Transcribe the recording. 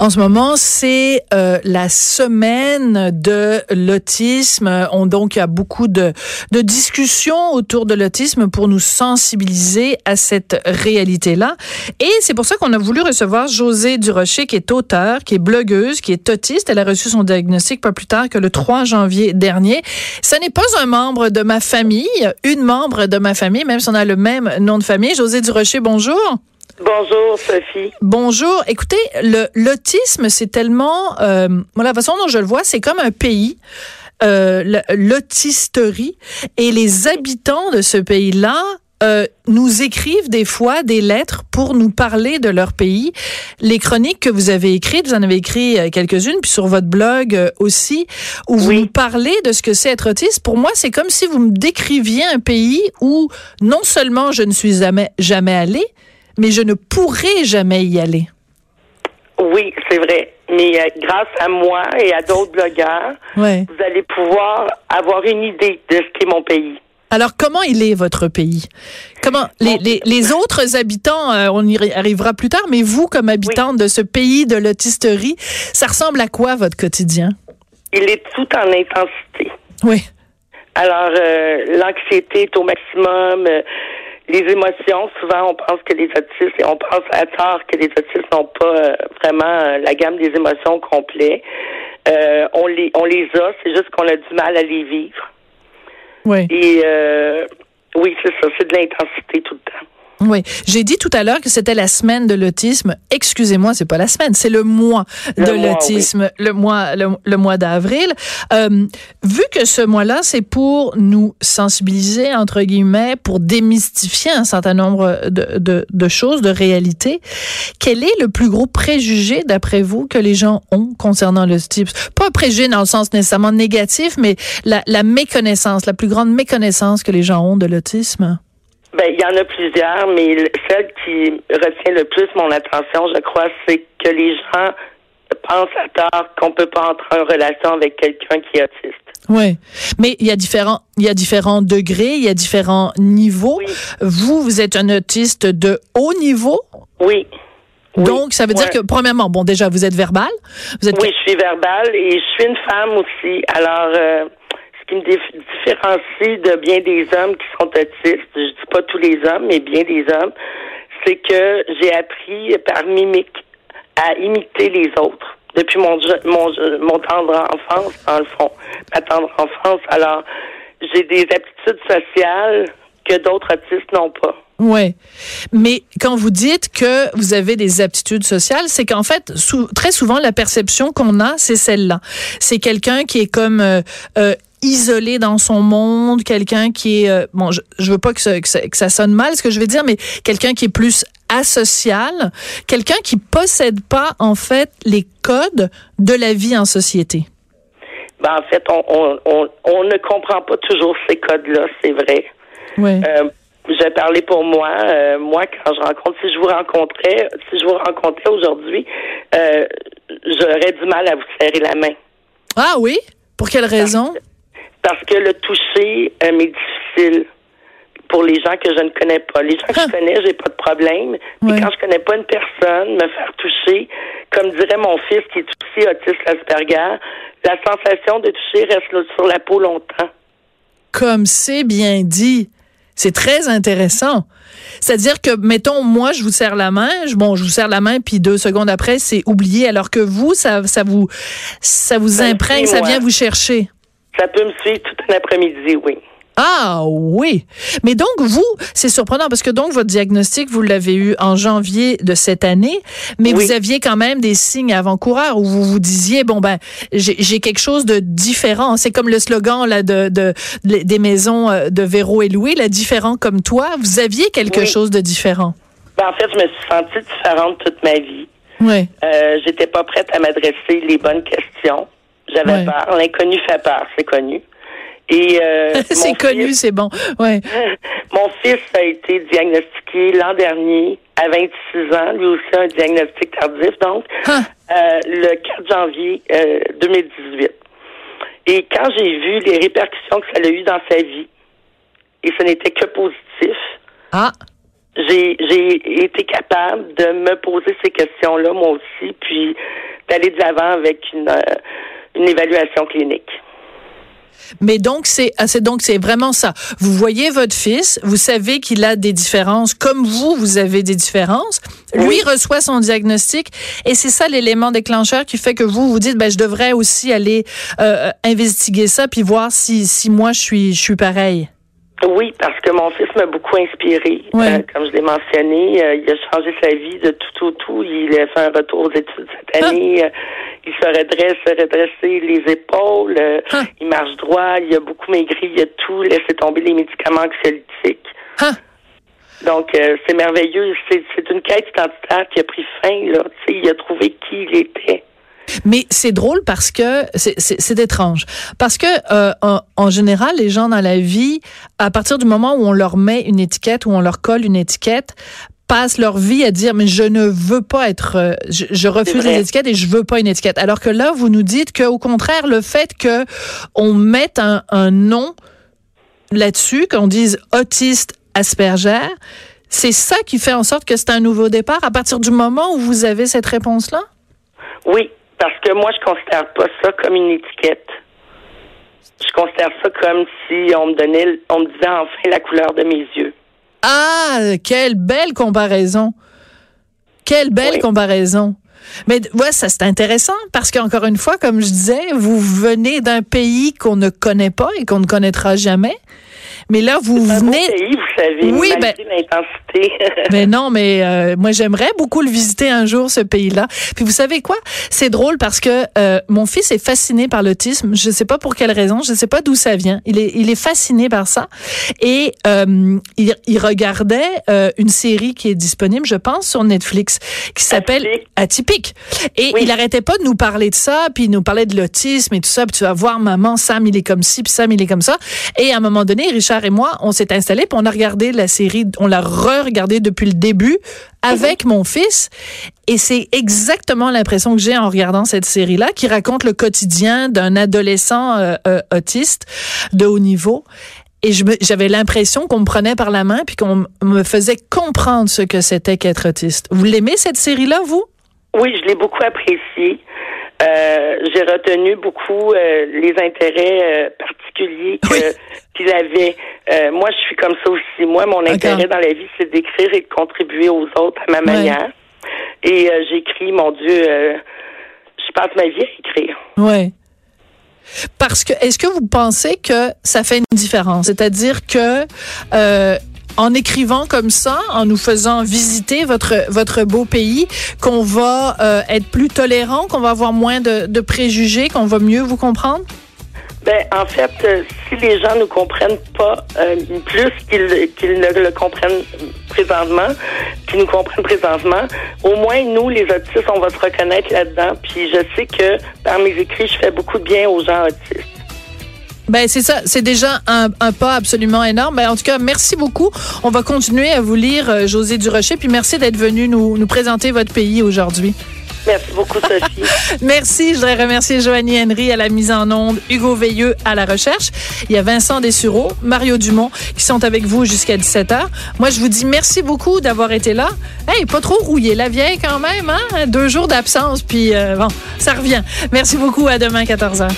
En ce moment, c'est euh, la semaine de l'autisme. On donc il y a beaucoup de, de discussions autour de l'autisme pour nous sensibiliser à cette réalité-là. Et c'est pour ça qu'on a voulu recevoir Josée Durocher, qui est auteure, qui est blogueuse, qui est autiste. Elle a reçu son diagnostic pas plus tard que le 3 janvier dernier. Ce n'est pas un membre de ma famille, une membre de ma famille, même si on a le même nom de famille. Josée Durocher, bonjour. Bonjour, Sophie. Bonjour. Écoutez, le l'autisme, c'est tellement, euh, la façon dont je le vois, c'est comme un pays. Euh, l'autisterie et les habitants de ce pays-là euh, nous écrivent des fois des lettres pour nous parler de leur pays. Les chroniques que vous avez écrites, vous en avez écrit euh, quelques-unes, puis sur votre blog euh, aussi, où vous nous parlez de ce que c'est être autiste. Pour moi, c'est comme si vous me décriviez un pays où non seulement je ne suis jamais, jamais allée, mais je ne pourrai jamais y aller. Oui, c'est vrai. Mais euh, grâce à moi et à d'autres blogueurs, vous allez pouvoir avoir une idée de ce qu'est mon pays. Alors, comment il est votre pays? Comment les, les, les autres habitants, euh, on y arrivera plus tard, mais vous, comme habitante de ce pays de l'autisterie, ça ressemble à quoi votre quotidien? Il est tout en intensité. Oui. Alors, euh, l'anxiété est au maximum les émotions, souvent, on pense que les autistes, et on pense à tort que les autistes n'ont pas euh, vraiment euh, la gamme des émotions complètes. Euh, on les on les a, c'est juste qu'on a du mal à les vivre. Oui. Et oui, c'est ça, c'est de l'intensité tout le temps. Oui, j'ai dit tout à l'heure que c'était la semaine de l'autisme. Excusez-moi, c'est pas la semaine, c'est le mois de l'autisme, le mois le, mois d'avril. Euh, vu que ce mois-là, c'est pour nous sensibiliser entre guillemets, pour démystifier un certain nombre de, de, de choses, de réalités. Quel est le plus gros préjugé d'après vous que les gens ont concernant l'autisme? Pas un préjugé dans le sens nécessairement négatif, mais la, la méconnaissance, la plus grande méconnaissance que les gens ont de l'autisme? Ben, il y en a plusieurs, mais celle qui retient le plus mon attention, je crois, c'est que les gens pensent à tort qu'on peut pas entrer en relation avec quelqu'un qui est autiste. Oui, mais il y a différents, il y a différents degrés, il y a différents niveaux. Vous, vous êtes un autiste de haut niveau? Oui. Donc, ça veut dire que, premièrement, bon, déjà, vous êtes verbal. Vous êtes... Oui, je suis verbal et je suis une femme aussi. Alors, euh, ce qui me différencie de bien des hommes qui sont autistes, je dis pas tous les hommes, mais bien des hommes, c'est que j'ai appris par mimique à imiter les autres depuis mon, mon, mon tendre enfance, dans le fond, ma tendre enfance. Alors, j'ai des aptitudes sociales que d'autres autistes n'ont pas. Oui. Mais quand vous dites que vous avez des aptitudes sociales, c'est qu'en fait, très souvent, la perception qu'on a, c'est celle-là. C'est quelqu'un qui est comme euh, euh, isolé dans son monde, quelqu'un qui est euh, bon, je, je veux pas que ça, que ça, sonne mal ce que je vais dire, mais quelqu'un qui est plus asocial, quelqu'un qui possède pas en fait les codes de la vie en société. Ben, en fait, on, on, on, on ne comprend pas toujours ces codes-là, c'est vrai. Oui. Euh, je pour moi. Euh, moi, quand je rencontre, si je vous rencontrais, si je vous rencontrais aujourd'hui, euh, j'aurais du mal à vous serrer la main. Ah oui? Pour quelle raison? Parce que le toucher euh, m'est difficile pour les gens que je ne connais pas. Les gens que je ah. connais, j'ai pas de problème. Mais quand je connais pas une personne, me faire toucher, comme dirait mon fils qui est aussi autiste Asperger, la sensation de toucher reste sur la peau longtemps. Comme c'est bien dit. C'est très intéressant. C'est-à-dire que, mettons, moi, je vous serre la main, je, bon, je vous serre la main, puis deux secondes après, c'est oublié, alors que vous, ça, ça vous, ça vous imprègne, ça vient vous chercher. Ça peut me suivre tout un après-midi, oui. Ah oui. Mais donc vous, c'est surprenant parce que donc votre diagnostic, vous l'avez eu en janvier de cette année, mais Oui. vous aviez quand même des signes avant-coureurs où vous vous disiez bon ben j'ai quelque chose de différent. C'est comme le slogan là de, de, de- des maisons euh, de Véro et Louis, là différent comme toi. Vous aviez quelque Oui. chose de différent. Ben, en fait, je me suis sentie différente toute ma vie. Oui. Euh, J'étais pas prête à m'adresser les bonnes questions. J'avais Ouais. peur. L'inconnu fait peur, c'est connu. Et euh, c'est connu, c'est bon. Ouais. Mon fils a été diagnostiqué l'an dernier à 26 ans, lui aussi un diagnostic tardif, donc Ah. euh, le 4 janvier euh, 2018. Et quand j'ai vu les répercussions que ça a eu dans sa vie, et ce n'était que positif, Ah. j'ai j'ai été capable de me poser ces questions-là moi aussi, puis d'aller de l'avant avec une, euh, une évaluation clinique. Mais donc c'est ah, c'est donc c'est vraiment ça. Vous voyez votre fils, vous savez qu'il a des différences comme vous vous avez des différences. Lui Oui. reçoit son diagnostic et c'est ça l'élément déclencheur qui fait que vous vous dites ben je devrais aussi aller euh, investiguer ça puis voir si si moi je suis je suis pareil. Oui, parce que mon fils m'a beaucoup inspiré. Ouais. Euh, comme je l'ai mentionné, euh, il a changé sa vie de tout au tout. Il a fait un retour aux études cette Ah. année. Euh, il se redresse, se redresser les épaules. Euh, Ah. Il marche droit. Il a beaucoup maigri. Il a tout laissé tomber les médicaments anxiolytiques. Ah. Donc, euh, c'est merveilleux. C'est une quête identitaire qui a pris fin. Là. Tu sais, il a trouvé qui il était. Mais c'est drôle parce que c'est- étrange. Parce que euh, en, en général, les gens dans la vie, à partir du moment où on leur met une étiquette, où on leur colle une étiquette, passent leur vie à dire mais je ne veux pas être euh, je, je refuse les étiquettes et je veux pas une étiquette alors que là vous nous dites que au contraire le fait que on mette un, un nom là-dessus qu'on dise autiste Asperger c'est ça qui fait en sorte que c'est un nouveau départ à partir du moment où vous avez cette réponse là Oui, parce que moi, je considère pas ça comme une étiquette. Je considère ça comme si on me donnait, on me disait enfin la couleur de mes yeux. Ah, quelle belle comparaison. Quelle belle Oui. comparaison. Mais ouais, ça c'est intéressant parce qu'encore une fois, comme je disais, vous venez d'un pays qu'on ne connaît pas et qu'on ne connaîtra jamais. Mais là, vous un beau venez. pays, vous savez, Oui, malgré l'intensité. Mais non, mais euh, moi j'aimerais beaucoup le visiter un jour ce pays-là. Puis vous savez quoi? C'est drôle parce que euh, mon fils est fasciné par l'autisme. Je sais pas pour quelle raison, je sais pas d'où ça vient. Il est il est fasciné par ça et euh, il, il regardait une série qui est disponible, je pense, sur Netflix qui s'appelle Atypique. Atypique. Et Oui. il arrêtait pas de nous parler de ça, puis il nous parlait de l'autisme et tout ça. Puis tu vas voir maman, Sam il est comme ci, puis Sam il est comme ça. Et à un moment donné, Richard et moi, on s'est installés, puis on a regardé la série, on l'a re-regardée depuis le début avec mon fils. Et c'est exactement l'impression que j'ai en regardant cette série-là, qui raconte le quotidien d'un adolescent euh, euh, autiste de haut niveau. Et j'avais l'impression qu'on me prenait par la main puis qu'on me faisait comprendre ce que c'était qu'être autiste. Vous l'aimez cette série-là, vous? oui, je l'ai beaucoup apprécié. Euh, J'ai retenu beaucoup euh, les intérêts euh, particuliers Oui. qu'il avait. Moi, je suis comme ça aussi. Moi, mon intérêt dans la vie, c'est d'écrire et de contribuer aux autres à ma manière. Et j'écris, mon Dieu, euh, je passe ma vie à écrire. Ouais. Parce que est-ce que vous pensez que ça fait une différence, c'est-à-dire que euh, en écrivant comme ça, en nous faisant visiter votre votre beau pays, qu'on va euh, être plus tolérant, qu'on va avoir moins de, de préjugés, qu'on va mieux vous comprendre? Ben, en fait, euh, si les gens ne comprennent pas euh, plus qu'ils qu'ils ne le comprennent présentement, qu'ils nous comprennent présentement, au moins nous, les autistes, on va se reconnaître là-dedans. Puis je sais que par mes écrits, je fais beaucoup de bien aux gens autistes. Ben c'est ça, c'est déjà un, un pas absolument énorme. Ben, en tout cas, merci beaucoup. On va continuer à vous lire, euh, José Durocher, puis merci d'être venu nous, nous présenter votre pays aujourd'hui. Merci beaucoup, Sophie. Merci. Je voudrais remercier Joanie Henry à la mise en onde, Hugo Veilleux à la recherche. Il y a Vincent Dessureau, Mario Dumont qui sont avec vous jusqu'à 17h. Moi, je vous dis merci beaucoup d'avoir été là. Hey, pas trop rouillé la vieille quand même, hein? Deux jours d'absence, puis euh, bon, ça revient. Merci beaucoup. À demain, 14h.